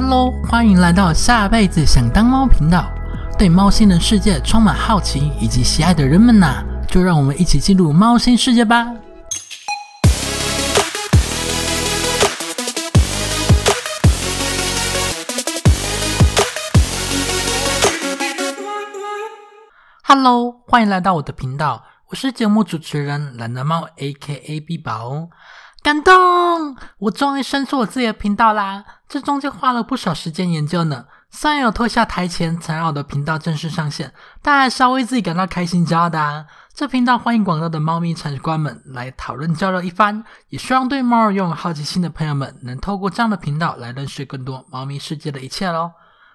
Hello，欢迎来到下辈子想当猫频道。对猫星人世界充满好奇以及喜爱的人们呐，就让我们一起进入猫星世界吧。Hello，欢迎来到我的频道，我是节目主持人懒人猫 A.K.A. B 宝。感动！我终于伸出我自己的频道啦！这中间花了不少时间研究呢。虽然有拖下台前才让我的频道正式上线，但还是要为自己感到开心骄傲的啊！这频道欢迎广大的猫咪铲屎官们来讨论交流一番，也希望对猫儿拥有好奇心的朋友们能透过这样的频道来认识更多猫咪世界的一切喽。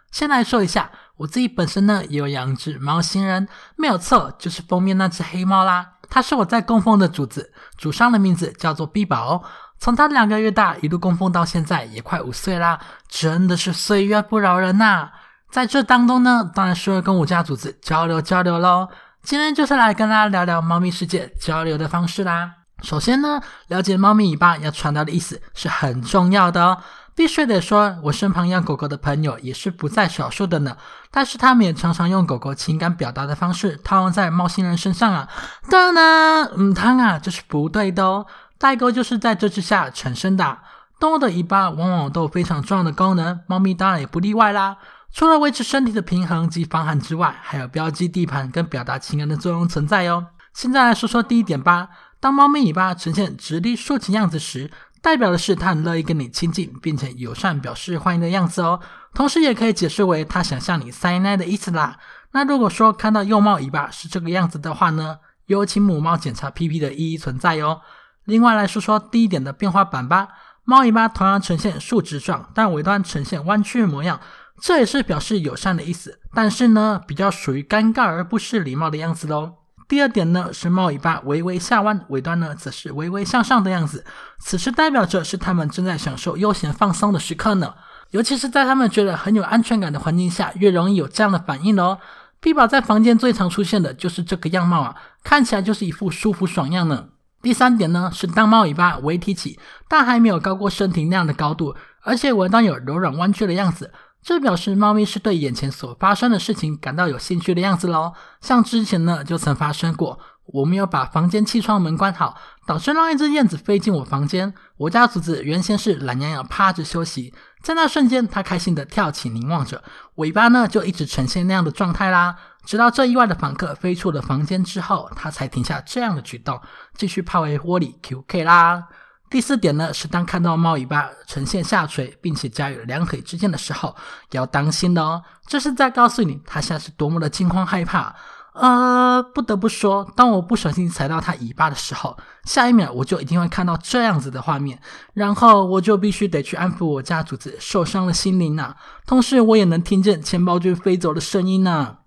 先来说一下，我自己本身呢也有养只猫星人，没有错，就是封面那只黑猫啦。它是我在供奉的主子，主上的名字叫做碧宝。从它两个月大一路供奉到现在，也快五岁啦，真的是岁月不饶人呐！在这当中呢，当然是会跟我家主子交流交流喽。今天就是来跟大家聊聊猫咪世界交流的方式啦。首先呢，了解猫咪尾巴要传达的意思是很重要的哦。必须得说，我身旁养狗狗的朋友也是不在少数的呢。但是他们也常常用狗狗情感表达的方式套用在猫星人身上啊。当然，嗯，汤啊，这是不对的哦。代沟就是在这之下产生的。动物的尾巴往往都有非常重要的功能，猫咪当然也不例外啦。除了维持身体的平衡及防寒之外，还有标记地盘跟表达情感的作用存在哦。现在来说说第一点吧。当猫咪尾巴呈现直立竖起样子时，代表的是它很乐意跟你亲近，并且友善表示欢迎的样子哦。同时也可以解释为它想向你塞奶的意思啦。那如果说看到幼猫尾巴是这个样子的话呢，有请母猫检查屁屁的意义存在哦。另外来说说第一点的变化版吧，猫尾巴同样呈现竖直状，但尾端呈现弯曲模样，这也是表示友善的意思。但是呢，比较属于尴尬而不失礼貌的样子喽。第二点呢是猫尾巴微微下弯，尾端呢则是微微向上的样子，此时代表着是它们正在享受悠闲放松的时刻呢。尤其是在它们觉得很有安全感的环境下，越容易有这样的反应哦。碧宝在房间最常出现的就是这个样貌啊，看起来就是一副舒服爽样呢。第三点呢是当猫尾巴微提起，但还没有高过身体那样的高度，而且尾端有柔软弯曲的样子。这表示猫咪是对眼前所发生的事情感到有兴趣的样子喽。像之前呢，就曾发生过，我没有把房间气窗门关好，导致让一只燕子飞进我房间。我家竹子原先是懒洋洋趴着休息，在那瞬间，它开心的跳起，凝望着，尾巴呢就一直呈现那样的状态啦。直到这意外的访客飞出了房间之后，它才停下这样的举动，继续泡回窝里 QK 啦。第四点呢，是当看到猫尾巴呈现下垂，并且夹于两腿之间的时候，要当心的哦。这是在告诉你，它现在是多么的惊慌害怕。呃，不得不说，当我不小心踩到它尾巴的时候，下一秒我就一定会看到这样子的画面，然后我就必须得去安抚我家主子受伤的心灵呐。同时，我也能听见钱包君飞走的声音呐。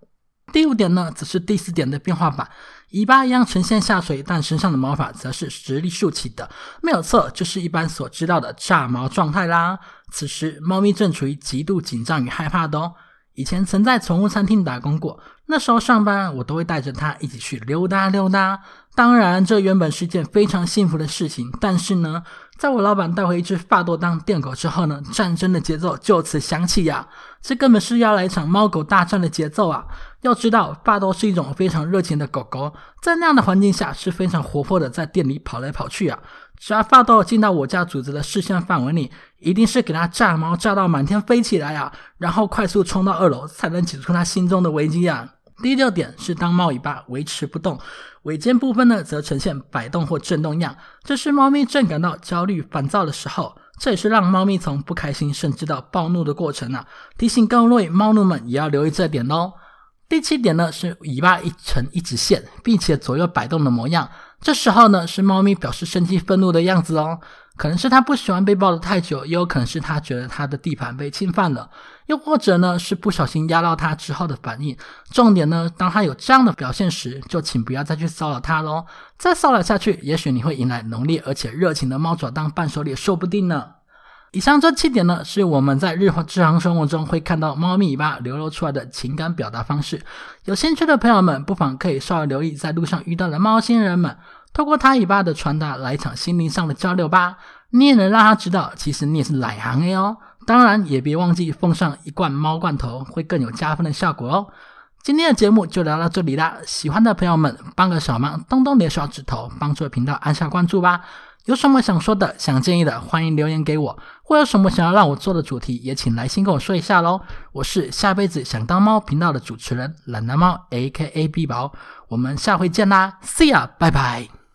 第五点呢，则是第四点的变化版。尾巴一样呈现下垂，但身上的毛发则是直立竖起的，没有错，就是一般所知道的炸毛状态啦。此时，猫咪正处于极度紧张与害怕的哦。以前曾在宠物餐厅打工过，那时候上班我都会带着它一起去溜达溜达。当然，这原本是件非常幸福的事情。但是呢，在我老板带回一只发多当电狗之后呢，战争的节奏就此响起呀！这根本是要来一场猫狗大战的节奏啊！要知道，发多是一种非常热情的狗狗，在那样的环境下是非常活泼的，在店里跑来跑去啊。只要发豆进到我家主子的视线范围里，一定是给它炸毛炸到满天飞起来啊，然后快速冲到二楼，才能解除他心中的危机啊。第六点是当猫尾巴维持不动，尾尖部分呢则呈现摆动或震动样，这是猫咪正感到焦虑烦躁的时候，这也是让猫咪从不开心甚至到暴怒的过程啊。提醒各位猫奴们也要留意这点哦。第七点呢是尾巴一成一直线，并且左右摆动的模样。这时候呢是猫咪表示生气愤怒的样子哦，可能是它不喜欢被抱得太久，也有可能是它觉得它的地盘被侵犯了，又或者呢是不小心压到它之后的反应。重点呢，当它有这样的表现时，就请不要再去骚扰它喽。再骚扰下去，也许你会迎来浓烈而且热情的猫爪当伴手礼，说不定呢。以上这七点呢，是我们在日日常生活中会看到猫咪尾巴流露出来的情感表达方式。有兴趣的朋友们，不妨可以稍微留意在路上遇到的猫星人们，透过它尾巴的传达，来一场心灵上的交流吧。你也能让它知道，其实你也是懒行的哦。当然也别忘记奉上一罐猫罐头，会更有加分的效果哦。今天的节目就聊到这里啦，喜欢的朋友们帮个小忙，动动你的小指头，帮助频道按下关注吧。有什么想说的、想建议的，欢迎留言给我；或有什么想要让我做的主题，也请来信跟我说一下喽。我是下辈子想当猫频道的主持人懒男猫 A K A B 宝，我们下回见啦，See ya，拜拜。